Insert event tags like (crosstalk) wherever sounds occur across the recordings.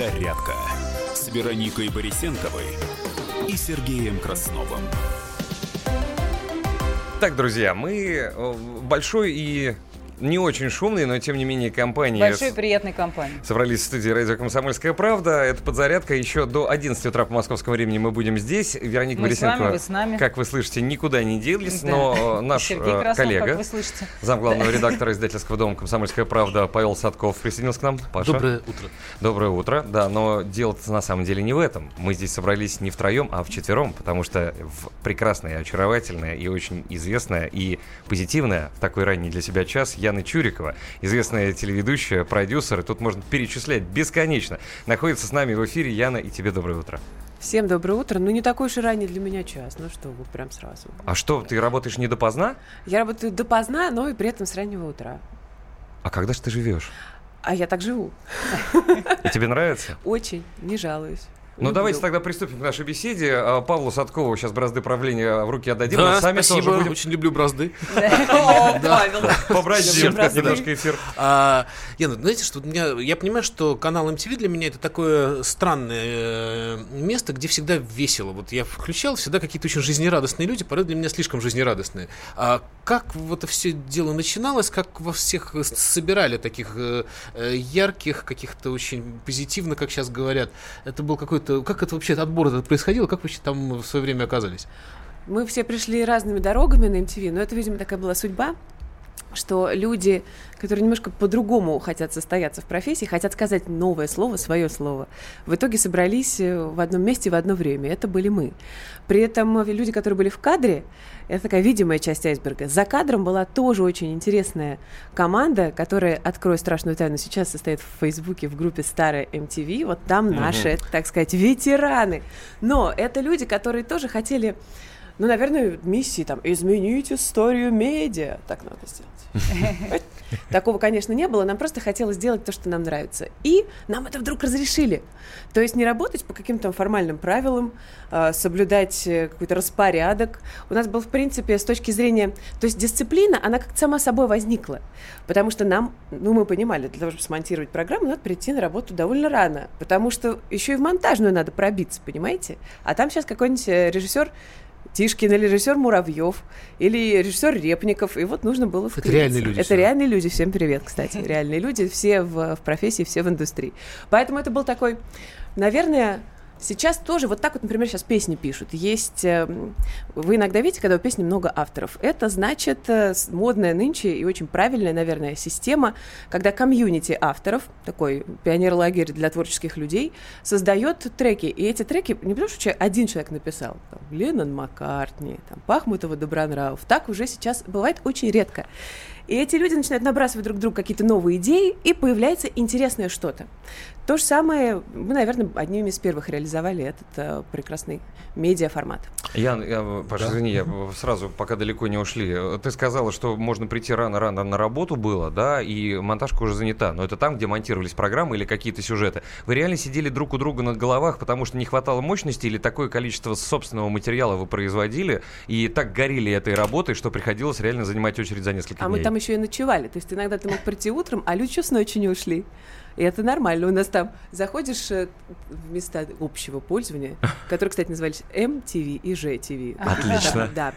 «Зарядка» с Вероникой Борисенковой и Сергеем Красновым. Так, друзья, мы э, большой и не очень шумной, но тем не менее компании... Большой приятной компании. Собрались в студии «Радио Комсомольская правда». Это подзарядка. Еще до 11 утра по московскому времени мы будем здесь. Вероника мы Борисенко, с вами, вы с нами. как вы слышите, никуда не делись, Да. но наш э, Краснов, коллега, как вы слышите. зам главного редактора издательского дома «Комсомольская правда» Павел Садков присоединился к нам. Паша. Доброе утро. Доброе утро. Да, но дело на самом деле не в этом. Мы здесь собрались не втроем, а вчетвером, потому что в прекрасная, очаровательная и очень известная и позитивная в такой ранний для себя час Яна Чурикова, известная телеведущая, продюсер, и тут можно перечислять бесконечно. Находится с нами в эфире Яна, и тебе доброе утро. Всем доброе утро. Ну, не такой уж и ранний для меня час. Ну что, вот прям сразу. А что, ты работаешь не допоздна? Я работаю допоздна, но и при этом с раннего утра. А когда же ты живешь? А я так живу. И тебе нравится? Очень. Не жалуюсь. Ну, Люблю. давайте тогда приступим к нашей беседе. А, Павлу Садкову сейчас бразды правления в руки отдадим. Да, но сами спасибо, тоже будем очень люблю бразды. (laughs) Павел. побразим бразды. немножко эфир. А, Яна, знаете, что я понимаю, что канал MTV для меня это такое странное э, место, где всегда весело. Вот я включал, всегда какие-то очень жизнерадостные люди, порой для меня слишком жизнерадостные. А как вот это все дело начиналось, как во всех собирали таких э, э, ярких, каких-то очень позитивно, как сейчас говорят. Это был какой-то, как это вообще отбор этот происходил, как вообще там в свое время оказались? Мы все пришли разными дорогами на MTV, но это, видимо, такая была судьба, что люди, которые немножко по-другому хотят состояться в профессии, хотят сказать новое слово, свое слово, в итоге собрались э, в одном месте в одно время. Это были мы. При этом люди, которые были в кадре, это такая видимая часть айсберга. За кадром была тоже очень интересная команда, которая, открою страшную тайну, сейчас состоит в Фейсбуке в группе Старая MTV. Вот там наши, так сказать, ветераны. Но это люди, которые тоже хотели ну, наверное, миссии там изменить историю медиа. Так надо сделать. (laughs) Такого, конечно, не было. Нам просто хотелось сделать то, что нам нравится. И нам это вдруг разрешили. То есть не работать по каким-то формальным правилам, а, соблюдать э, какой-то распорядок. У нас был, в принципе, с точки зрения... То есть дисциплина, она как-то сама собой возникла. Потому что нам, ну, мы понимали, для того, чтобы смонтировать программу, надо прийти на работу довольно рано. Потому что еще и в монтажную надо пробиться, понимаете? А там сейчас какой-нибудь э, режиссер Тишкин или режиссер Муравьев или режиссер Репников, и вот нужно было вклиниться. реальные люди Это всё. реальные люди. Всем привет, кстати. (laughs) Реальные люди, все в, в профессии, все в индустрии. Поэтому это был такой, наверное, Сейчас тоже вот так вот, например, сейчас песни пишут. Есть, эм, вы иногда видите, когда у песни много авторов. Это значит э, модная нынче и очень правильная, наверное, система, когда комьюнити авторов, такой пионер-лагерь для творческих людей, создает треки. И эти треки, не потому что один человек написал, там, Леннон Маккартни, там, Пахмутова Добронравов, так уже сейчас бывает очень редко. И эти люди начинают набрасывать друг другу какие-то новые идеи, и появляется интересное что-то. То же самое мы, наверное, одними из первых реализовали этот э, прекрасный медиаформат. Ян, я, Паша, извини, я сразу, пока далеко не ушли. Ты сказала, что можно прийти рано-рано на работу было, да, и монтажка уже занята. Но это там, где монтировались программы или какие-то сюжеты. Вы реально сидели друг у друга над головах, потому что не хватало мощности или такое количество собственного материала вы производили и так горели этой работой, что приходилось реально занимать очередь за несколько А дней? мы там еще и ночевали. То есть иногда ты мог прийти утром, а люди с ночи не ушли. И это нормально. У нас там заходишь э, в места общего пользования, которые, кстати, назывались MTV и ЖТV. Отлично. Да.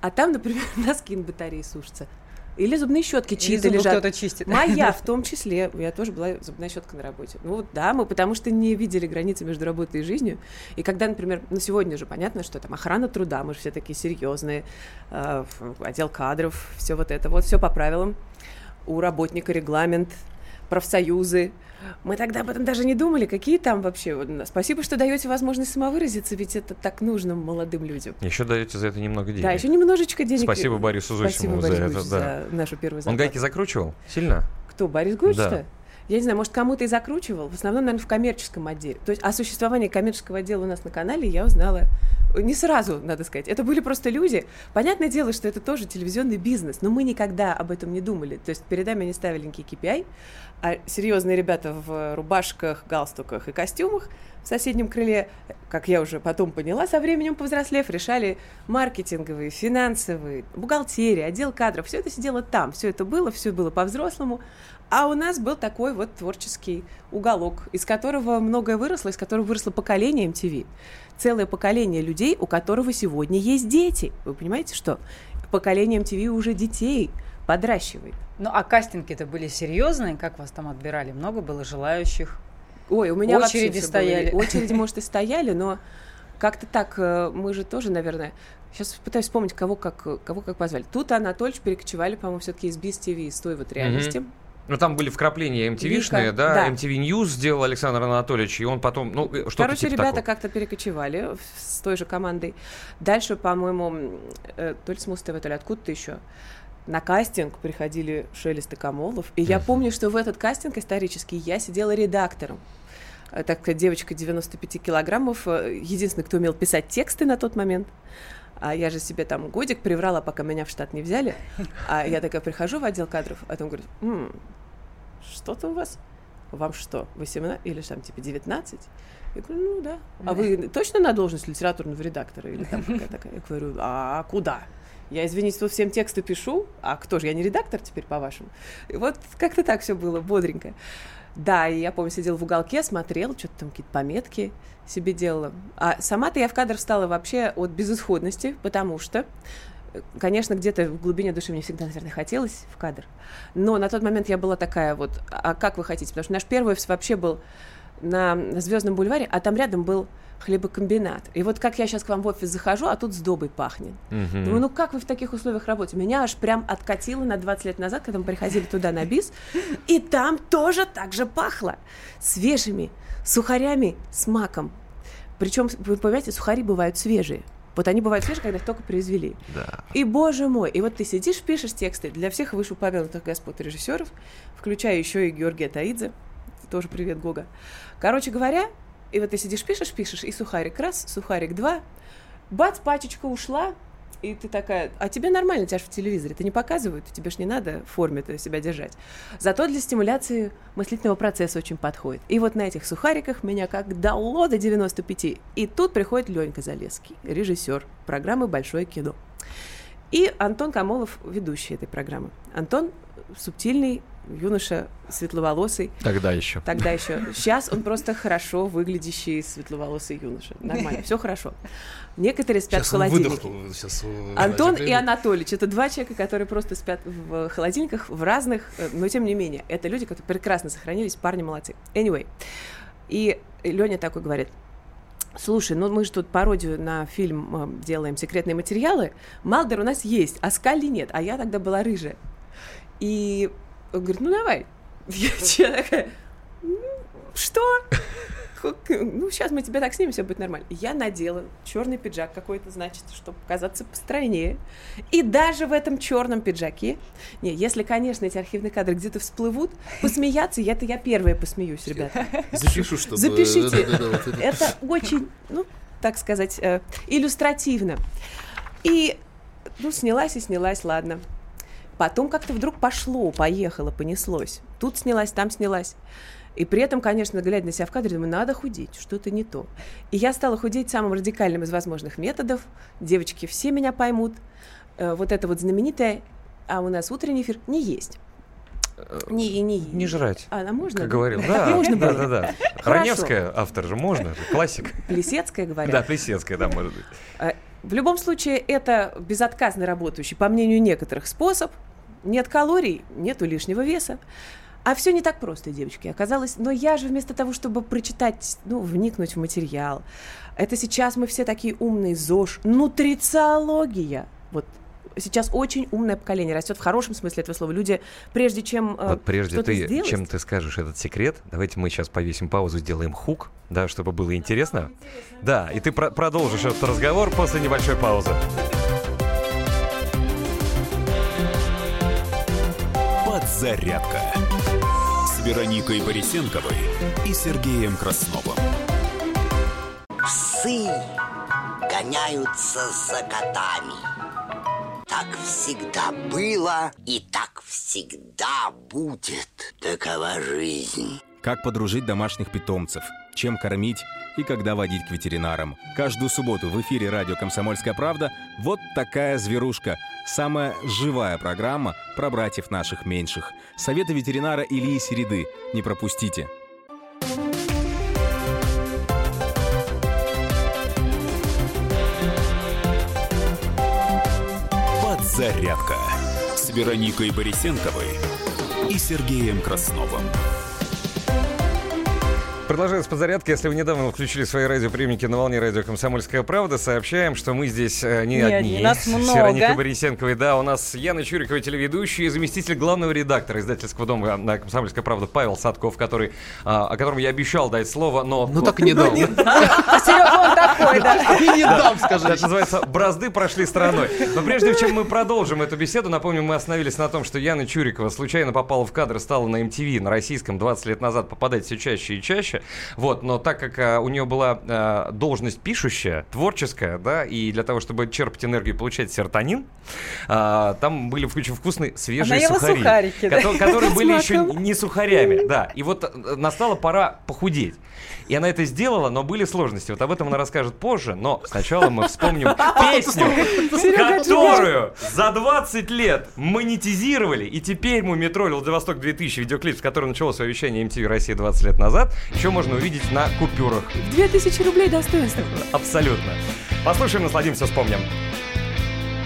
А там, например, носки на батарее сушатся. Или зубные щетки чьи-то лежат. кто-то чистит. Моя (laughs) в том числе. Я тоже была зубная щетка на работе. Ну вот да, мы потому что не видели границы между работой и жизнью. И когда, например, ну сегодня же понятно, что там охрана труда, мы же все такие серьезные, э, отдел кадров, все вот это, вот все по правилам. У работника регламент, профсоюзы. Мы тогда об этом даже не думали, какие там вообще. Спасибо, что даете возможность самовыразиться, ведь это так нужно молодым людям. Еще даете за это немного денег. Да, еще немножечко денег. Спасибо Борису Спасибо, Зосимову за Борис это, Гуч, да. за нашу первую Он зарплату. гайки закручивал? Сильно? Кто, Борис Гуч, Да. что? Я не знаю, может, кому-то и закручивал. В основном, наверное, в коммерческом отделе. То есть о существовании коммерческого отдела у нас на канале я узнала Не сразу, надо сказать. Это были просто люди. Понятное дело, что это тоже телевизионный бизнес, но мы никогда об этом не думали. То есть перед нами они ставили некий KPI, а серьезные ребята в рубашках, галстуках и костюмах в соседнем крыле, как я уже потом поняла, со временем повзрослев, решали маркетинговые, финансовые, бухгалтерия, отдел кадров. Все это сидело там, все это было, все было по-взрослому. А у нас был такой вот творческий уголок, из которого многое выросло, из которого выросло поколение MTV. Целое поколение людей, у которого сегодня есть дети. Вы понимаете, что? Поколение MTV уже детей подращивает. Ну, а кастинги-то были серьезные? Как вас там отбирали? Много было желающих? Ой, у меня Очереди стояли. Было. (laughs) Очереди, может, и стояли, но как-то так, э, мы же тоже, наверное, сейчас пытаюсь вспомнить, кого как, кого как позвали. Тут Анатольевич перекочевали, по-моему, все-таки из Биз ТВ, из той вот реальности. Мгм. Ну, там были вкрапления MTV-шные, Вика, да, да. MTV News сделал Александр Анатольевич, и он потом, ну, э, что-то Короче, типа ребята как-то перекочевали с той же командой. Дальше, по-моему, э, то ли с Муз-ТВ, то ли откуда-то еще. На кастинг приходили Шелест и Камолов. И я помню, что в этот кастинг исторический я сидела редактором. Так девочка 95 килограммов, э, единственный, кто умел писать тексты на тот момент. А я же себе там годик приврала, пока меня в штат не взяли. А я такая прихожу в отдел кадров, а там говорят, «М, что-то у вас? Вам что, 18 или там типа 19? Я говорю, ну да. А вы точно на должность литературного редактора или там какая такая? Я говорю, а куда? Я, извините, тут всем тексты пишу, а кто же, я не редактор теперь, по-вашему? И вот как-то так все было, бодренько. Да, и я помню, сидела в уголке, смотрела, что-то там какие-то пометки себе делала. А сама-то я в кадр встала вообще от безысходности, потому что, э, конечно, где-то в глубине души мне всегда, наверное, хотелось в кадр. Но на тот момент я была такая вот, а как вы хотите? Потому что наш первый вообще был на Звездном бульваре, а там рядом был хлебокомбинат. И вот как я сейчас к вам в офис захожу, а тут сдобой пахнет. Мгм. Думаю, ну как вы в таких условиях работаете? Меня аж прям откатило на 20 лет назад, когда мы приходили туда на бис, и там тоже так же пахло. Свежими сухарями с маком. Причем, вы понимаете, сухари бывают свежие. Вот они бывают свежие, когда их только произвели. Да. И, боже мой, и вот ты сидишь, пишешь тексты для всех вышеупомянутых господ режиссеров, включая еще и Георгия Таидзе, тоже привет, Гога. Короче говоря, и вот ты сидишь, пишешь, пишешь, и сухарик раз, сухарик два, бац, пачечка ушла, и ты такая, а тебе нормально, тебя же в телевизоре, ты не показывают, тебе ж не надо в форме себя держать. Зато для стимуляции мыслительного процесса очень подходит. И вот на этих сухариках меня как дало до 95. И тут приходит Ленька Залеский, режиссер программы «Большое кино». И Антон Камолов, ведущий этой программы. Антон субтильный юноша, светловолосый. Тогда еще. Тогда еще. Сейчас он просто хорошо выглядящий светловолосый юноша. Нормально, все хорошо. Некоторые спят Сейчас в он холодильнике. выдохнул. Сейчас, э, Антон и Анатольевич это два человека, которые просто спят в холодильниках, в разных, э, но тем не менее, это люди, которые прекрасно сохранились, парни молодцы. Anyway. И Леня такой говорит, слушай, ну мы же тут пародию на фильм э, делаем «Секретные материалы», Малдер у нас есть, а Скалли нет, а я тогда была рыжая. И он говорит, ну давай. (laughs) Я, такая, (laughs) «Ну, что? Ну, сейчас мы тебя так снимем, все будет нормально. Я надела черный пиджак какой-то, значит, чтобы казаться постройнее. И даже в этом черном пиджаке, не, если, конечно, эти архивные кадры где-то всплывут, посмеяться, я- это я первая посмеюсь, ребята. (laughs) Запишу, чтобы... Запишите. Это очень, ну, так сказать, э, иллюстративно. И, ну, снялась и снялась, ладно. Потом как-то вдруг пошло, поехало, понеслось. Тут снялась, там снялась. И при этом, конечно, глядя на себя в кадре, думаю, надо худеть, что-то не то. И я стала худеть самым радикальным из возможных методов. Девочки все меня поймут. Э, Вот это вот знаменитое, а у нас утренний эфир не есть. Не, не, Не жрать. А, а можно? Как да? говорил. (laughs) Да, можно да, было. да, да. Раневская автор же можно, же, классик. Плесецкая, говорят. Да, Плесецкая, да, может быть. Э, В любом случае, это безотказно работающий, по мнению некоторых, способ. Нет калорий, нету лишнего веса. А все не так просто, девочки, оказалось. Но я же вместо того, чтобы прочитать, ну, вникнуть в материал, это сейчас мы все такие умные, ЗОЖ, нутрициология. Вот сейчас очень умное поколение растет в хорошем смысле этого слова. Люди, прежде чем э, Вот прежде что-то ты, сделать, чем ты скажешь этот секрет, давайте мы сейчас повесим паузу, сделаем хук, да, чтобы было интересно. Да, и ты про- продолжишь этот разговор после небольшой паузы. Подзарядка с Вероникой Борисенковой и Сергеем Красновым. Псы гоняются за котами. Так всегда было и так всегда будет. Такова жизнь. Как подружить домашних питомцев, чем кормить и когда водить к ветеринарам. Каждую субботу в эфире радио «Комсомольская правда» вот такая зверушка. Самая живая программа про братьев наших меньших. Советы ветеринара Ильи Середы. Не пропустите. Подзарядка с Вероникой Борисенковой и Сергеем Красновым. Продолжается подзарядка. Если вы недавно включили свои радиоприемники на волне радио «Комсомольская правда», сообщаем, что мы здесь э, не, Не одни. одни, нас С много. Вероникой Борисенковой. Да, у нас Яна Чурикова, телеведущая, и заместитель главного редактора издательского дома на «Комсомольская правда» Павел Садков, который, а, о котором я обещал дать слово, но... Ну так (laughs) и не дал. А Серега он такой, да. И не дам, скажи. Это называется «Бразды прошли стороной». Но прежде чем мы продолжим эту беседу, напомню, мы остановились на том, что Яна Чурикова случайно попала в кадр, стала на MTV, на российском, 20 лет назад попадать все чаще и чаще. Вот, но так как а, у нее была а, должность пишущая, творческая, да, и для того, чтобы черпать энергию и получать серотонин, а, там были очень вкусные свежие Она сухари, сухарики, да? кото- которые были еще не сухарями, да. И вот настала пора похудеть. И она это сделала, но были сложности. Вот об этом она расскажет позже, но сначала мы вспомним (laughs) песню, (laughs) которую за 20 лет монетизировали, и теперь Мумитроль Владивосток 2000, видеоклип, с которого начало свое вещание MTV Россия 20 лет назад, еще можно увидеть на купюрах. 2000 рублей достоинства. (laughs) Абсолютно. Послушаем, насладимся, вспомним.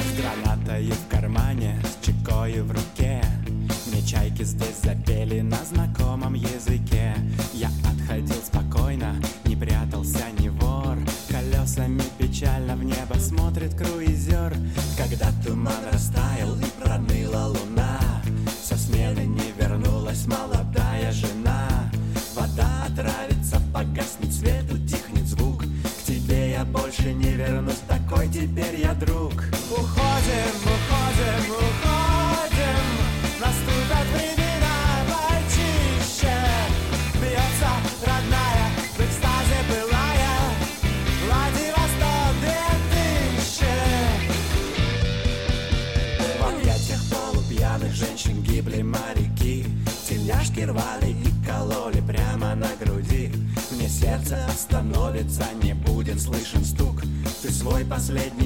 С гранатой в кармане, с чекой в руке Мне чайки здесь запели на знакомом языке Я отходил спокойно, не прятался ни вор Колесами печально в небо смотрит круизер Когда туман растаял и проныла луна Со смены не вернулась Вода отравится, погаснет свет, утихнет звук. К тебе я больше не вернусь, такой теперь я друг. Уходим, уходим, уходим последний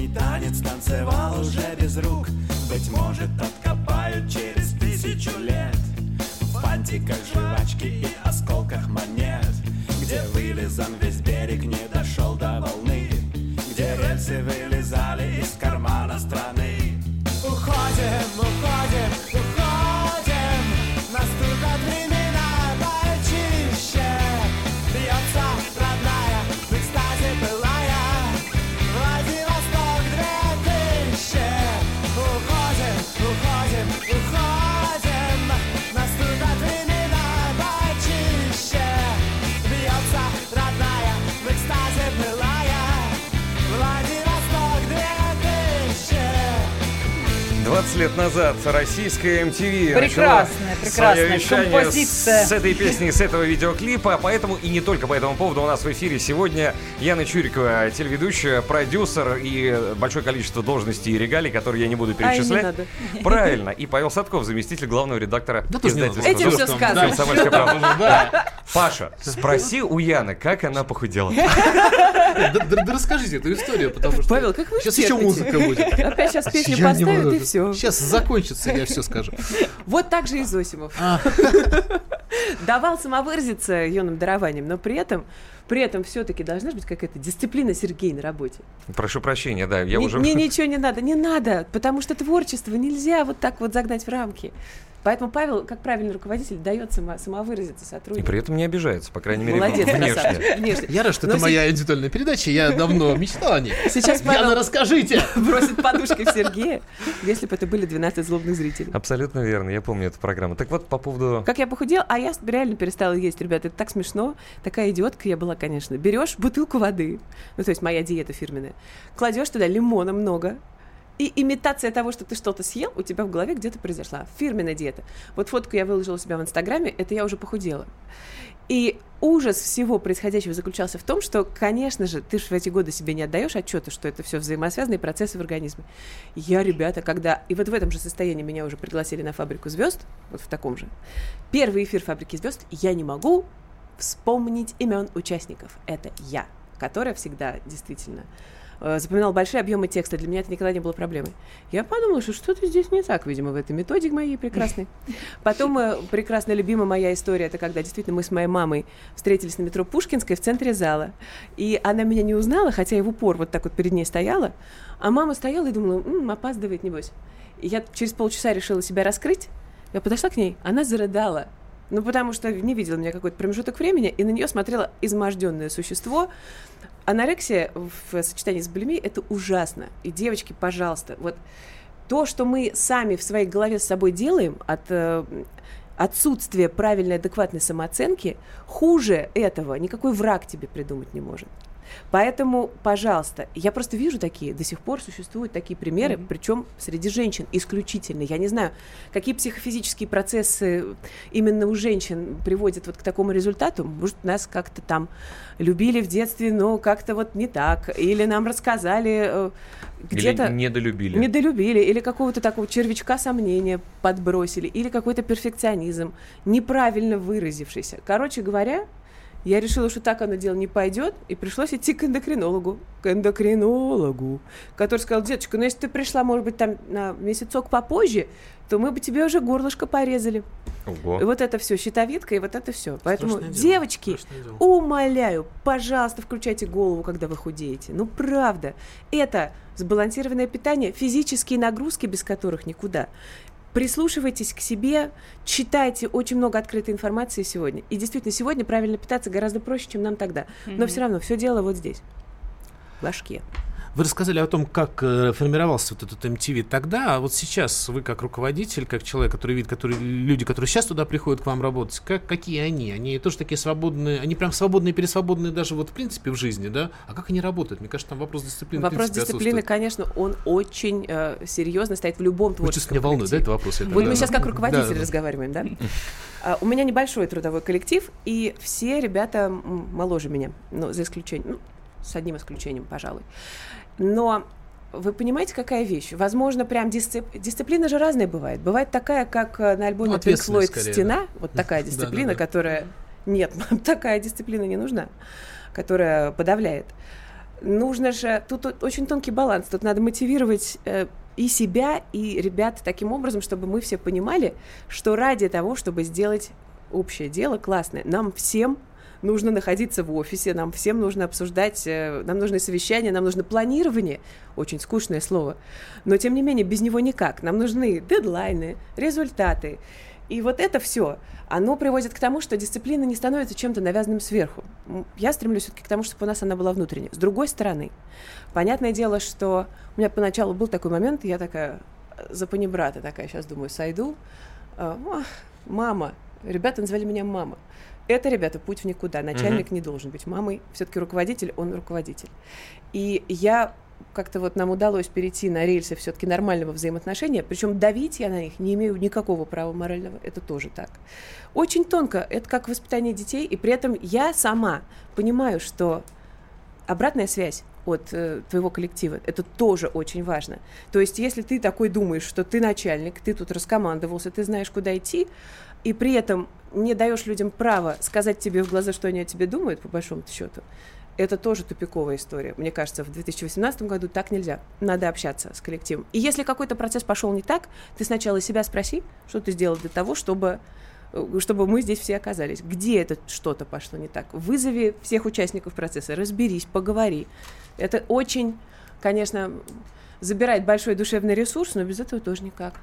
20 лет назад российская MTV Прекрасная, начала прекрасная свое вещание композиция. с этой песни, с этого видеоклипа. Поэтому и не только по этому поводу у нас в эфире сегодня Яна Чурикова, телеведущая, продюсер и большое количество должностей и регалий, которые я не буду А, не перечислять. надо. Правильно. И Павел Садков, заместитель главного редактора Да не издательства Этим «Дом». сказано. «Комсомольская правда». Паша, спроси у Яны, как она похудела. Да, да- да расскажите эту историю, потому что... Павел, как вы Сейчас еще музыка будет. Опять сейчас песню не поставят и все. Сейчас закончится, я все скажу. Вот так же и Зосимов. А. (laughs) Давал самовыразиться юным дарованием, но при этом, при этом все-таки должна быть какая-то дисциплина Сергей на работе. Прошу прощения, да, я Ни- уже... Мне ничего не надо, не надо, потому что творчество нельзя вот так вот загнать в рамки. Поэтому Павел, как правильный руководитель, дает само- самовыразиться И сотруднику. при этом не обижается, по крайней мере, Молодец, внешне. красавчик, (laughs) внешне. Я рад, что Но это моя индивидуальная передача, я (laughs) давно мечтал о ней. Сейчас Яна, Павел расскажите! (laughs) бросит подушкой в Сергея, если бы это были 12 злобных зрителей. Абсолютно верно, я помню эту программу. Так вот, по поводу... Как я похудела, а я реально перестала есть, ребята, это так смешно. Такая идиотка я была, конечно. Берешь бутылку воды, ну то есть моя диета фирменная, кладешь туда лимона много, И имитация того, что ты что-то съел, у тебя в голове где-то произошла. Фирменная диета. Вот фотку я выложила у себя в Инстаграме, это я уже похудела. И ужас всего происходящего заключался в том, что, конечно же, ты в эти годы себе не отдаешь отчета, что это все взаимосвязанные процессы в организме. Я, ребята, когда... И вот в этом же состоянии меня уже пригласили на фабрику звезд, вот в таком же. Первый эфир фабрики звезд, я не могу вспомнить имен участников. Это я, которая всегда действительно э, запоминал большие объемы текста. Для меня это никогда не было проблемой. Я подумала, что что-то здесь не так, видимо, в этой методике моей прекрасной. (laughs) Потом э, прекрасно любимая моя история, это когда действительно мы с моей мамой встретились на метро Пушкинской в центре зала. И она меня не узнала, хотя я в упор вот так вот перед ней стояла. А мама стояла и думала, М, опаздывает, небось. И я через полчаса решила себя раскрыть. Я подошла к ней, она зарыдала. Ну, потому что не видела меня какой-то промежуток времени, и на нее смотрело изможденное существо. Анорексия в сочетании с булимией – это ужасно. И, девочки, пожалуйста, вот то, что мы сами в своей голове с собой делаем от э, отсутствия правильной, адекватной самооценки, хуже этого никакой враг тебе придумать не может. Поэтому, пожалуйста, я просто вижу такие, до сих пор существуют такие примеры, mm-hmm. причем среди женщин исключительно. Я не знаю, какие психофизические процессы именно у женщин приводят вот к такому результату. Может, нас как-то там любили в детстве, но как-то вот не так. Или нам рассказали э, где-то... Или недолюбили. Недолюбили. Или какого-то такого червячка сомнения подбросили. Или какой-то перфекционизм, неправильно выразившийся. Короче говоря, я решила, что так оно дело не пойдет, и пришлось идти к эндокринологу. К эндокринологу, который сказал, деточка, ну если ты пришла, может быть, там на месяцок попозже, то мы бы тебе уже горлышко порезали. Ого. И вот это все, щитовидка, и вот это все. Поэтому, дело, девочки, дело. умоляю, пожалуйста, включайте голову, когда вы худеете. Ну, правда. Это сбалансированное питание, физические нагрузки, без которых никуда. Прислушивайтесь к себе, читайте очень много открытой информации сегодня. И действительно, сегодня правильно питаться гораздо проще, чем нам тогда. Но Мгм. все равно все дело вот здесь. В башке. Вы рассказали о том, как э, формировался вот этот MTV тогда, а вот сейчас вы как руководитель, как человек, который видит, который, люди, которые сейчас туда приходят к вам работать, как, какие они? Они тоже такие свободные, они прям свободные, пересвободные даже вот в принципе в жизни, да? А как они работают? Мне кажется, там вопрос дисциплины Вопрос дисциплины, конечно, он очень э, серьезно стоит в любом Вы творческом чувствуете, меня волнует, да, коллективе. это вопрос? Это, Вот да. мы сейчас как руководители Да, да. разговариваем, да? А, У меня небольшой трудовой коллектив, и все ребята моложе меня, ну, за исключением, ну, с одним исключением, пожалуй. Но вы понимаете, какая вещь? Возможно, прям дисцип... дисциплина же разная бывает. Бывает такая, как э, на альбоме Ну, Pink Floyd скорее, «Стена», вот такая Да, (laughs) да, дисциплина, да. которая... Нет, (laughs) такая дисциплина не нужна, которая подавляет. Нужно же... Тут очень тонкий баланс. Тут надо мотивировать э, и себя, и ребят таким образом, чтобы мы все понимали, что ради того, чтобы сделать общее дело классное, нам всем нужно находиться в офисе, нам всем нужно обсуждать, э, нам нужны совещания, нам нужно планирование, очень скучное слово, но тем не менее без него никак. Нам нужны дедлайны, результаты. И вот это все, оно приводит к тому, что дисциплина не становится чем-то навязанным сверху. Я стремлюсь все-таки к тому, чтобы у нас она была внутренняя. С другой стороны, понятное дело, что у меня поначалу был такой момент, я такая э, за панибрата такая, сейчас думаю, сойду. А, «Ах, Мама. Ребята называли меня мама. Это, ребята, путь в никуда. Начальник не должен быть мамой. Все-таки руководитель, он руководитель. И я как-то вот нам удалось перейти на рельсы все-таки нормального взаимоотношения, причем давить я на них не имею никакого права морального, это тоже так. Очень тонко, это как воспитание детей, и при этом я сама понимаю, что обратная связь от э, твоего коллектива. Это тоже очень важно. То есть, если ты такой думаешь, что ты начальник, ты тут раскомандовался, ты знаешь, куда идти, и при этом не даешь людям право сказать тебе в глаза, что они о тебе думают, по большому счету, это тоже тупиковая история. Мне кажется, в 2018 году так нельзя. Надо общаться с коллективом. И если какой-то процесс пошел не так, ты сначала себя спроси, что ты сделал для того, чтобы э, чтобы мы здесь все оказались. Где это что-то пошло не так? Вызови всех участников процесса, разберись, поговори. Это очень, конечно, забирает большой душевный ресурс, но без этого тоже никак.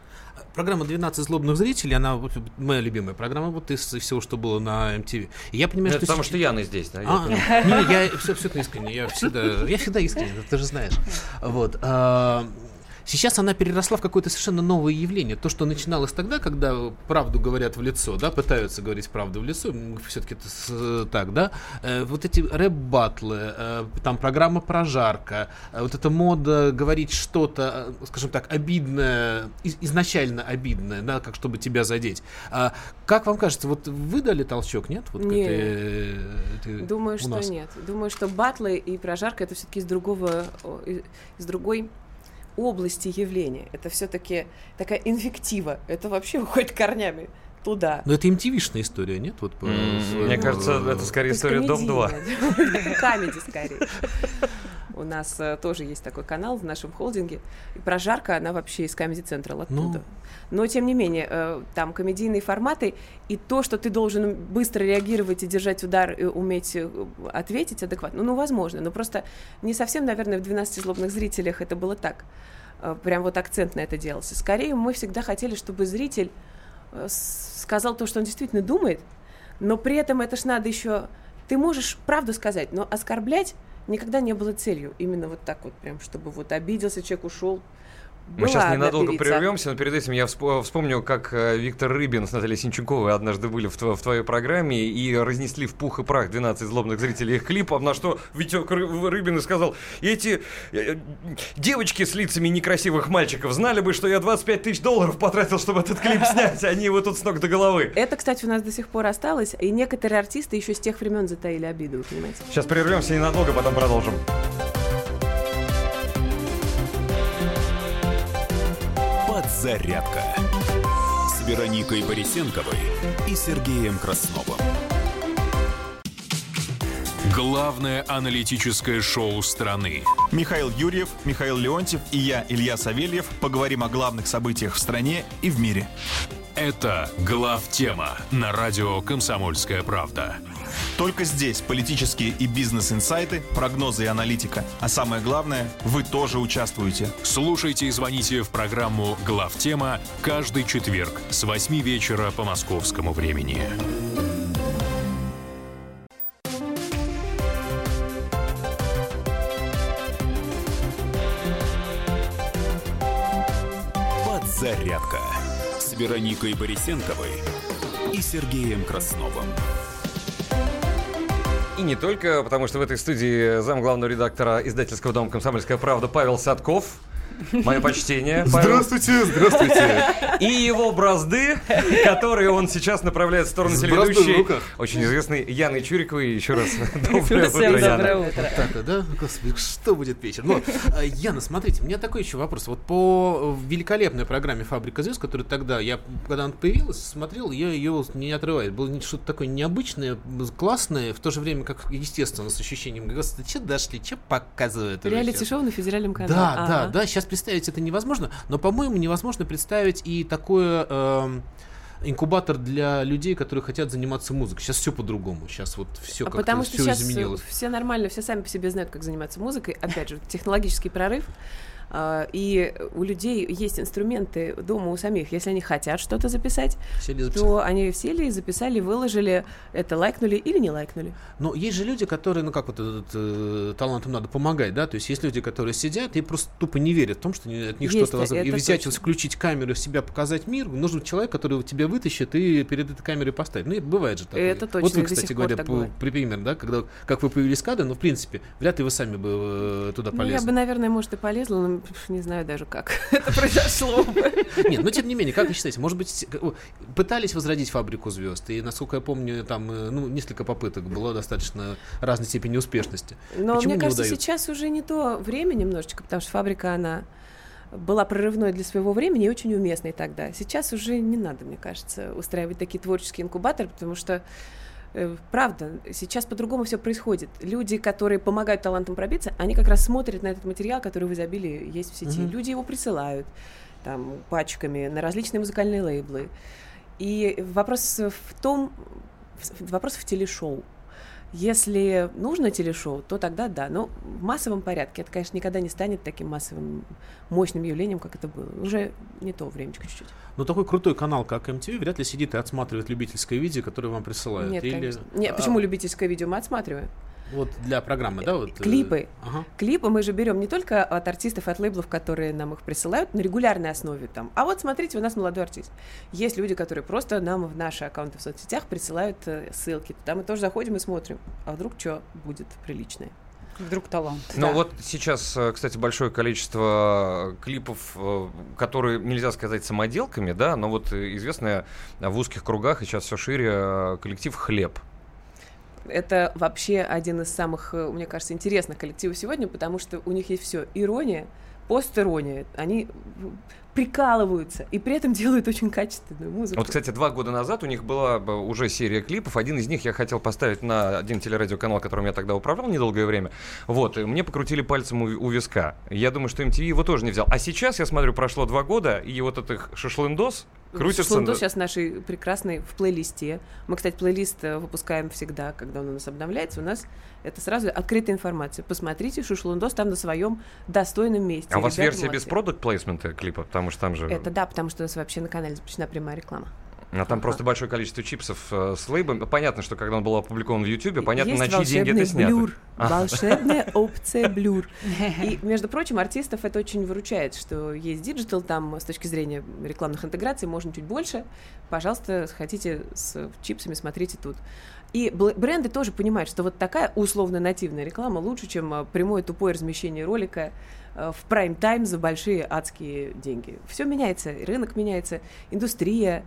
Программа «12 злобных зрителей», она вот, моя любимая программа вот из всего, что было на MTV. И я понимаю, Это что... потому сейчас- что Яна здесь, да? я А, не, я все, все искренне, я всегда, я всегда искренне, ты же знаешь. Вот. а, Сейчас она переросла в какое-то совершенно новое явление. То, что начиналось тогда, когда правду говорят в лицо, да, пытаются говорить правду в лицо, все-таки это с- так, да, э, вот эти рэп-баттлы, э, там программа прожарка, э, вот эта мода говорить что-то, э, скажем так, обидное, из- изначально обидное, да, как чтобы тебя задеть. А как вам кажется, вот вы дали толчок, нет? Вот Нет. этой- этой- Думаю, что нет. Думаю, что батлы и прожарка это все-таки из другого, из другой области явления. Это все-таки такая инфектива. Это вообще уходит корнями туда. Но это MTV-шная история, нет? Вот, по М, своему- Мне кажется, это скорее история Дом-2. комедийная. (laughs) Камеди скорее. У нас э, тоже есть такой канал в нашем холдинге. И прожарка, она вообще из Comedy Central оттуда. Ну. Но, тем не менее, э, там комедийные форматы, и то, что ты должен быстро реагировать и держать удар, и уметь э, ответить адекватно, ну, возможно. Но просто не совсем, наверное, в «12 злобных зрителях» это было так. Прям вот акцент на это делался. Скорее, мы всегда хотели, чтобы зритель сказал то, что он действительно думает, но при этом это ж надо еще... Ты можешь правду сказать, но оскорблять никогда не было целью. Именно вот так вот прям, чтобы вот обиделся, человек ушел. Мы Была сейчас ненадолго певица. прервемся, но перед этим я всп- вспомню, как э, Виктор Рыбин с Натальей Синчуковой однажды были в, тво- в твоей программе и разнесли в пух и прах 12 злобных зрителей их клипов, на что Витек Ры- Рыбин и сказал, эти э, девочки с лицами некрасивых мальчиков знали бы, что я 25 тысяч долларов потратил, чтобы этот клип (laughs) снять, они его тут с ног до головы. Это, кстати, у нас до сих пор осталось, и некоторые артисты еще с тех времен затаили обиду, понимаете? Сейчас прервемся ненадолго, потом продолжим. Подзарядка с Вероникой Борисенковой и Сергеем Красновым. Главное аналитическое шоу страны. Михаил Юрьев, Михаил Леонтьев и я, Илья Савельев, поговорим о главных событиях в стране и в мире. Это главтема на радио «Комсомольская правда». Только здесь политические и бизнес-инсайты, прогнозы и аналитика. А самое главное, вы тоже участвуете. Слушайте и звоните в программу «Главтема» каждый четверг с 8 вечера по московскому времени. Подзарядка с Вероникой Борисенковой и Сергеем Красновым. И не только, потому что в этой студии зам главного редактора издательского дома «Комсомольская правда» Павел Садков. Мое почтение. Павел. Здравствуйте, здравствуйте. (laughs) И его бразды, которые он сейчас направляет в сторону телеведущей, очень известной Яны Чуриковой. Еще раз (laughs) доброе Всем утро, доброе Яна. утро. Так, да? Господи, что будет вечер? Ну, Яна, смотрите, у меня такой еще вопрос. Вот по великолепной программе «Фабрика звезд», которая тогда, я, когда она появилась, смотрел, я ее не отрываюсь. Было не- что-то такое необычное, классное, в то же время, как естественно, с ощущением, господи, что дошли, что показывают уже сейчас?» Реалити-шоу на федеральном канале. Да, да, да, сейчас представить это невозможно, но, по-моему, невозможно представить и такое эм, инкубатор для людей, которые хотят заниматься музыкой. Сейчас все по-другому, сейчас вот все А как-то потому что все сейчас изменилось. все нормально, все сами по себе знают, как заниматься музыкой. Опять же, технологический прорыв. А, И у людей есть инструменты дома у самих. Если они хотят что-то записать, Сели то они сели, записали, выложили, это лайкнули или не лайкнули. Но есть же люди, которые, ну как вот этот э, талантам надо помогать, да, то есть есть люди, которые сидят и просто тупо не верят в том, что от них что-то возможно. И взять, точно. включить камеру, себя показать мир, нужен человек, который тебя вытащит и перед этой камерой поставит. Ну, и бывает же такое. Это точно, Вот вы, кстати говоря, так по- пример, да, когда, как вы появились в кадре, но, в принципе, вряд ли вы сами бы э, туда Ну, я полезли. бы, наверное, может, и полезла, но не знаю даже, как (laughs) это произошло бы. Нет, но тем не менее, как вы считаете, может быть, пытались возродить фабрику звезд, и, насколько я помню, там, э, ну, несколько попыток было достаточно разной степени успешности. Но Почему мне не кажется, удается? сейчас уже не то время немножечко, потому что фабрика, она была прорывной для своего времени и очень уместной тогда. Сейчас уже не надо, мне кажется, устраивать такие творческие инкубаторы, потому что Правда, сейчас по-другому все происходит. Люди, которые помогают талантам пробиться, они как раз смотрят на этот материал, который в изобилии есть в сети. Мгм. Люди его присылают там, пачками на различные музыкальные лейблы. И вопрос в том, вопрос в телешоу. Если нужно телешоу, то тогда да. Но в массовом порядке это, конечно, никогда не станет таким массовым, мощным явлением, как это было. Уже не то времечко чуть-чуть. Но такой крутой канал, как MTV, вряд ли сидит и отсматривает любительское видео, которое вам присылают. Нет, Или-. Нет, А, почему любительское видео мы отсматриваем? Вот для программы, да? Вот, э, Клипы. Ага. Клипы мы же берем не только от артистов, от лейблов, которые нам их присылают на регулярной основе там. А вот смотрите, у нас молодой артист. Есть люди, которые просто нам в наши аккаунты в соцсетях присылают э, ссылки. Туда мы тоже заходим и смотрим. А вдруг что будет приличное? Вдруг талант. Ну Да. вот сейчас, э, кстати, большое количество клипов, которые нельзя сказать самоделками, да, но вот известная в узких кругах и сейчас все шире коллектив «Хлеб». Это вообще один из самых, э, мне кажется, интересных коллективов сегодня, потому что у них есть все. Ирония, постирония. Они прикалываются и при этом (laughs) делают очень качественную музыку. Вот, кстати, два года назад у них была бы уже серия клипов. Один из них я хотел поставить на один телерадиоканал, которым я тогда управлял недолгое время. Вот, и мне покрутили пальцем у, у виска. Я думаю, что MTV его тоже не взял. А сейчас, я смотрю, прошло два года, и вот этот шашлындос крутится... Шашлындос сейчас нашей прекрасной в плейлисте. Мы, кстати, плейлист э, выпускаем всегда, когда он у нас обновляется. У нас это сразу открытая информация. Посмотрите, Шушлындос там на своем достойном месте. А у вас Ребята версия без молодцы. продукт плейсмента клипа? Потому что там же... Это да, потому что у нас вообще на канале запрещена прямая реклама. А там просто большое количество чипсов э, с лейбом. Понятно, что когда он был опубликован в Ютубе, понятно, Есть на чьи деньги это снято. блюр, А. волшебная (laughs) опция blur. (laughs) И, между прочим, артистов это очень выручает, что есть digital, там с точки зрения рекламных интеграций можно чуть больше. Пожалуйста, хотите с чипсами, смотрите тут. И бренды тоже понимают, что вот такая условно-нативная реклама лучше, чем а, прямое тупое размещение ролика а, в прайм-тайм за большие адские деньги. Все меняется, рынок меняется, индустрия.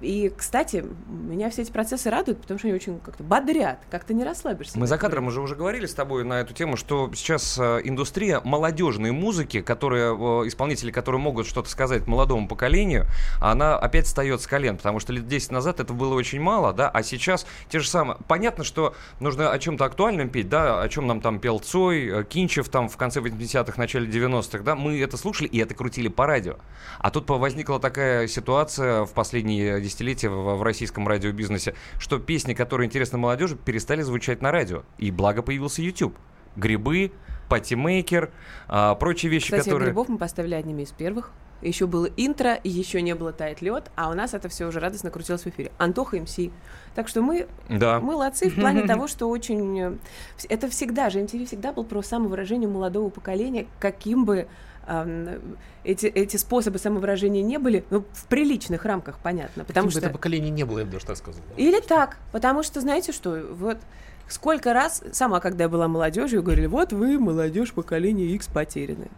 И, кстати, меня все эти процессы радуют, потому что они очень как-то бодрят, как-то не расслабишься. Мы за кадром уже уже говорили с тобой на эту тему, что сейчас э, индустрия молодежной музыки, которые, э, исполнители, которые могут что-то сказать молодому поколению, она опять встает с колен, потому что лет 10 назад это было очень мало, да, а сейчас те же самые. Понятно, что нужно о чем-то актуальном петь, да, о чем нам там пел Цой, э, Кинчев там в конце 80-х, начале 90-х, да, мы это слушали и это крутили по радио. А тут возникла такая ситуация в последние десятилетия в, в российском радиобизнесе, что песни, которые интересны молодежи, перестали звучать на радио. И благо появился YouTube. Грибы, патимейкер, а, прочие вещи, Кстати, которые... грибов мы поставили одними из первых. Еще было интро, еще не было тает лед, а у нас это все уже радостно крутилось в эфире. Антоха МС. Так что мы Да. молодцы в плане (laughs) того, что очень... э, Это всегда же, MTV всегда был про самовыражение молодого поколения, каким бы эти, эти способы самовыражения не были, ну, в приличных рамках, понятно. Потому Каким бы что... это поколение не было, я бы даже так сказал. Или так, потому что, знаете что, вот сколько раз, сама когда я была молодежью, говорили, вот вы, молодежь поколения X потеряны.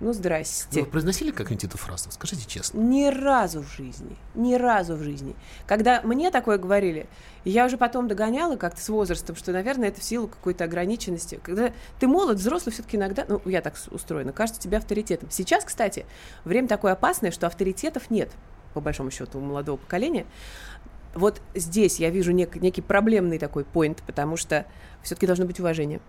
Ну, здрасте. Вы произносили как-нибудь эту фразу? Скажите честно. Ни разу в жизни, ни разу в жизни. Когда мне такое говорили, я уже потом догоняла как-то с возрастом, что, наверное, это в силу какой-то ограниченности. Когда ты молод, взрослый все-таки иногда, ну, я так устроена, кажется тебе авторитетом. Сейчас, кстати, время такое опасное, что авторитетов нет, по большому счету, у молодого поколения. Вот здесь я вижу нек- некий проблемный такой поинт, потому что все-таки должно быть уважение.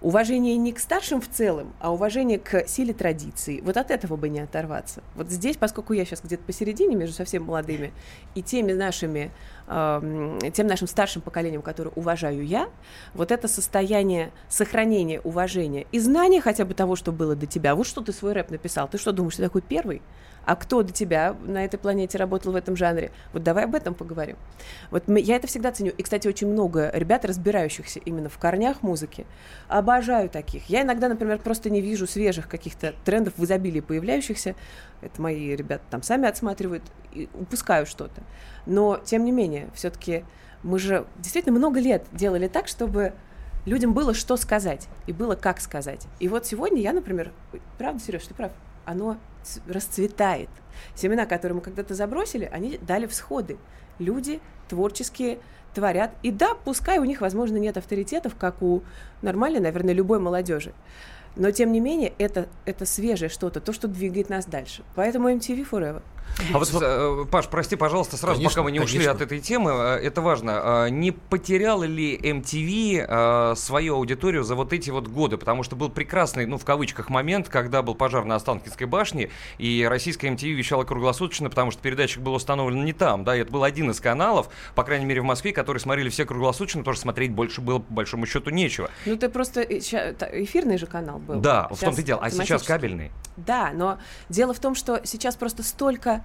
Уважение не к старшим в целом, а уважение к силе традиций. Вот от этого бы не оторваться. Вот здесь, поскольку я сейчас где-то посередине между совсем молодыми и теми нашими, эм, тем нашим старшим поколением, которое уважаю я, вот это состояние сохранения уважения и знания хотя бы того, что было до тебя. Вот что ты свой рэп написал. Ты что думаешь, ты такой первый? А кто до тебя на этой планете работал в этом жанре? Вот давай об этом поговорим. Вот мы- я это всегда ценю. И, кстати, очень много ребят, разбирающихся именно в корнях музыки. Обожаю таких. Я иногда, например, просто не вижу свежих каких-то трендов в изобилии появляющихся. Это мои ребята там сами отсматривают. И упускаю что-то. Но, тем не менее, все-таки мы же действительно много лет делали так, чтобы людям было что сказать и было как сказать. И вот сегодня я, например, правда, Сереж, ты прав, оно расцветает. Семена, которые мы когда-то забросили, они дали всходы. Люди творческие творят. И да, пускай у них, возможно, нет авторитетов, как у нормальной, наверное, любой молодежи. Но, тем не менее, это, это свежее что-то, то, что двигает нас дальше. Поэтому MTV Forever. А вот, э, Паш, прости, пожалуйста, сразу, Конечно, пока мы не ушли конечно. от этой темы, э, это важно. э, Не потеряла ли MTV э, свою аудиторию за вот эти вот годы? Потому что был прекрасный, ну, в кавычках, момент, когда был пожар на Останкинской башне, и российская MTV вещала круглосуточно, потому что передатчик был установлен не там, да, и это был один из каналов, по крайней мере, в Москве, который смотрели все круглосуточно, потому что смотреть больше было, по большому счету, нечего. Ну, ты просто... э, Эфирный же канал был. Да, в том-то и Сейчас дело. А сейчас кабельный. Да, но дело в том, что сейчас просто столько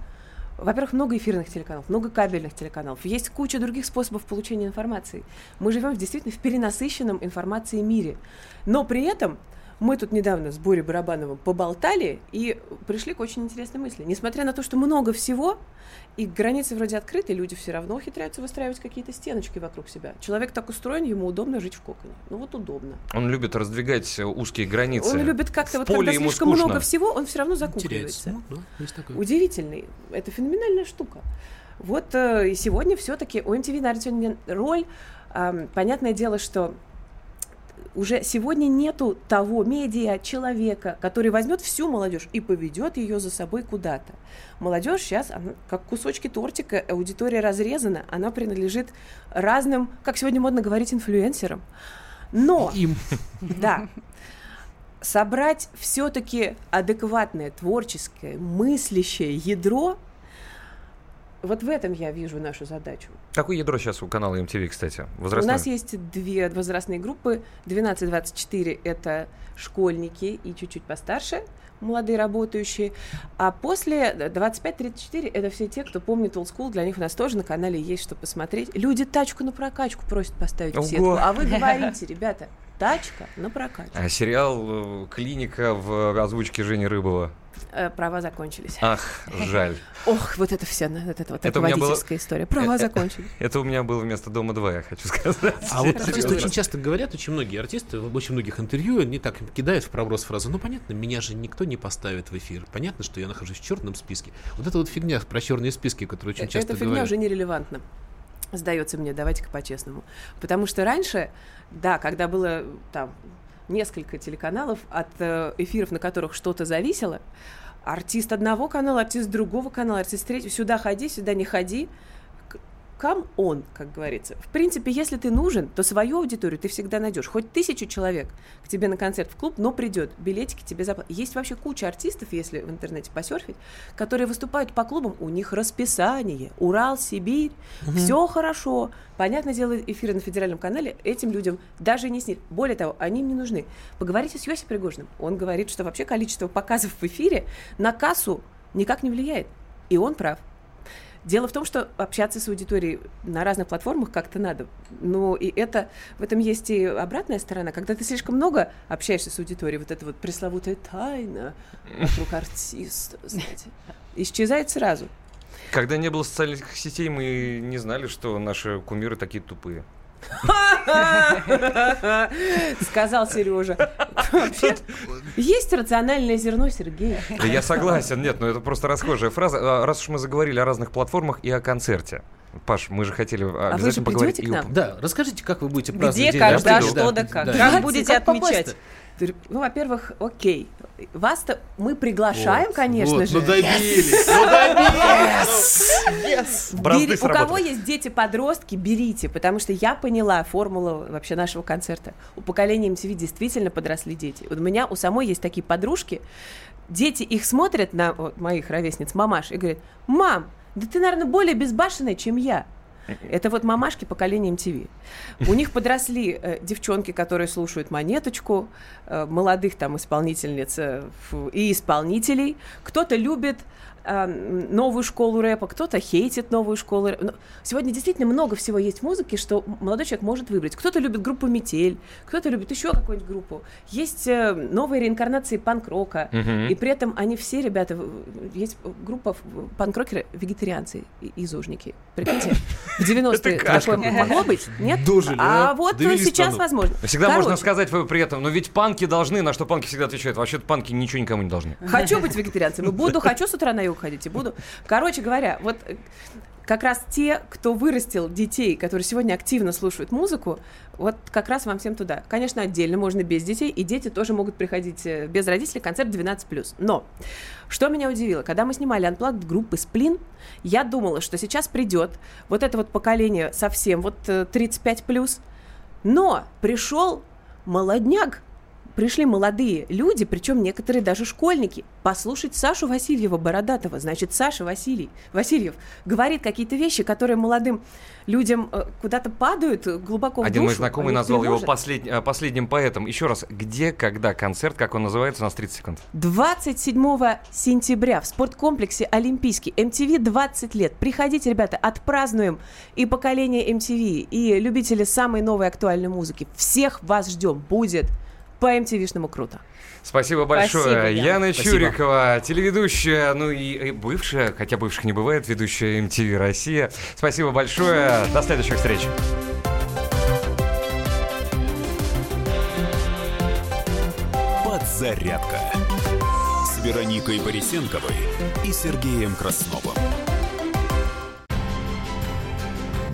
во-первых, много эфирных телеканалов, много кабельных телеканалов. Есть куча других способов получения информации. Мы живем в действительно в перенасыщенном информацией мире. Но при этом мы тут недавно с Борей Барабановым поболтали и пришли к очень интересной мысли. Несмотря на то, что много всего, и границы вроде открыты, люди все равно ухитряются выстраивать какие-то стеночки вокруг себя. Человек так устроен, ему удобно жить в коконе. Ну вот удобно. Он любит раздвигать э, узкие границы. Он любит как-то, вот когда слишком скучно. много всего, он все равно закукливается. Ну, да. Удивительный. Это феноменальная штука. Вот э, и сегодня все-таки у MTV, наверное, сегодня роль. ам, понятное дело, что уже сегодня нету того медиа человека, который возьмет всю молодежь и поведет ее за собой куда-то. Молодежь сейчас, она, как кусочки тортика, аудитория разрезана, она принадлежит разным, как сегодня модно говорить, инфлюенсерам. Но Им. да. Собрать все-таки адекватное, творческое, мыслящее ядро, вот в этом я вижу нашу задачу. Какое ядро сейчас у канала MTV, кстати? У Возрастное? нас есть две возрастные группы. 12-24 – это школьники и чуть-чуть постарше, молодые работающие. А после 25-34 – это все те, кто помнит Old School. Для них у нас тоже на канале есть что посмотреть. Люди тачку на прокачку просят поставить в Ого. сетку. А вы говорите, ребята, тачка на прокачку. А сериал э, «Клиника» в озвучке Жени Рыбова. Э, Права закончились. Ах, жаль. (laughs) Ох, вот это все, вот это вот Это меня было- водительская история. Права Э, закончились. (laughs) Это у меня было вместо «Дома 2», я хочу сказать. А вот артисты очень часто говорят, очень многие артисты в очень многих интервью, они так кидают в проброс фразу, ну понятно, меня же никто не поставит в эфир, понятно, что я нахожусь в черном списке. Вот это вот фигня про черные списки, которые очень часто Эта фигня говорят. уже нерелевантна. Сдается мне, давайте-ка по-честному. Потому что раньше, да, когда было там несколько телеканалов, от э, эфиров, на которых что-то зависело, артист одного канала, артист другого канала, артист третьего, сюда ходи, сюда не ходи. Кам он, как говорится. В принципе, если ты нужен, то свою аудиторию ты всегда найдешь. Хоть тысячу человек к тебе на концерт в клуб, но придет, билетики тебе заплатят. Есть вообще куча артистов, если в интернете посерфить, которые выступают по клубам, у них расписание, Урал, Сибирь, все хорошо. Понятное дело, эфиры на федеральном канале этим людям даже не снит. Более того, они им не нужны. Поговорите с Йосифом Пригожиным. Он говорит, что вообще количество показов в эфире на кассу никак не влияет. И он прав. Дело в том, что общаться с аудиторией на разных платформах как-то надо. Но и это, в этом есть и обратная сторона. Когда ты слишком много общаешься с аудиторией, вот эта вот пресловутая тайна вокруг артиста, знаете, исчезает сразу. Когда не было социальных сетей, мы не знали, что наши кумиры такие тупые. (laughs) Сказал Сережа. Есть рациональное зерно, Сергей. Да я согласен, нет, но это просто расхожая фраза. А, Раз уж мы заговорили о разных платформах и о концерте. Паш, мы же хотели а, вы же обязательно поговорить придете к нам? Да, расскажите, как вы будете праздновать Где, когда, рождения? что да как. да. Как будете Как отмечать? Ну, во-первых, окей. Вас-то мы приглашаем, Вот, конечно вот, же. Ну добились, ну добились. Бери- у кого есть дети-подростки, берите, потому что я поняла формулу вообще нашего концерта. У поколения MTV действительно подросли дети. У меня у самой есть такие подружки, дети их смотрят на вот, моих ровесниц, мамаш, и говорят, мам, да ты, наверное, более безбашенная, чем я. Это вот мамашки поколения MTV. У них подросли э, девчонки, которые слушают монеточку, э, молодых там исполнительниц э, и исполнителей. Кто-то любит э, новую школу рэпа, кто-то хейтит новую школу рэпа. Но Сегодня действительно много всего есть в музыке, что молодой человек может выбрать. Кто-то любит группу «Метель», кто-то любит еще какую-нибудь группу. Есть э, новые реинкарнации панк-рока, Мгм. и при этом они все, ребята, есть группа панк-рокеры, вегетарианцы и и зожники. Прикиньте, в 90-е такое могло быть, нет? Дожили, а а? вот сейчас возможно. Всегда можно сказать вы при этом, но ведь панки должны, на что панки всегда отвечают. Вообще-то панки ничего никому не должны. Хочу быть вегетарианцем и буду, хочу с утра на юг ходить и буду. Короче говоря, вот э, как раз те, кто вырастил детей, которые сегодня активно слушают музыку, вот как раз вам всем туда. Конечно, отдельно можно без детей, и дети тоже могут приходить э, без родителей, концерт 12+. Но, что меня удивило, когда мы снимали Unplugged группы «Сплин», я думала, что сейчас придет вот это вот поколение совсем, вот э, 35+, но пришел молодняк, пришли молодые люди, причем некоторые даже школьники, послушать Сашу Васильева Бородатого. Значит, Саша Василий, Васильев говорит какие-то вещи, которые молодым людям э, куда-то падают глубоко в Один мой знакомый назвал его послед- э, последним поэтом. Еще раз, где, когда концерт, как он называется, у нас 30 секунд. 27 сентября в спорткомплексе Олимпийский MTV 20 лет. Приходите, ребята, отпразднуем и поколение MTV, и любители самой новой актуальной музыки. Всех вас ждем. Будет по MTV-шному круто. Спасибо большое. Спасибо, Яна. Яна Спасибо. Чурикова, телеведущая, ну и и бывшая, хотя бывших не бывает, ведущая MTV Россия. Спасибо большое. До следующих встреч. Подзарядка с Вероникой Борисенковой и Сергеем Красновым.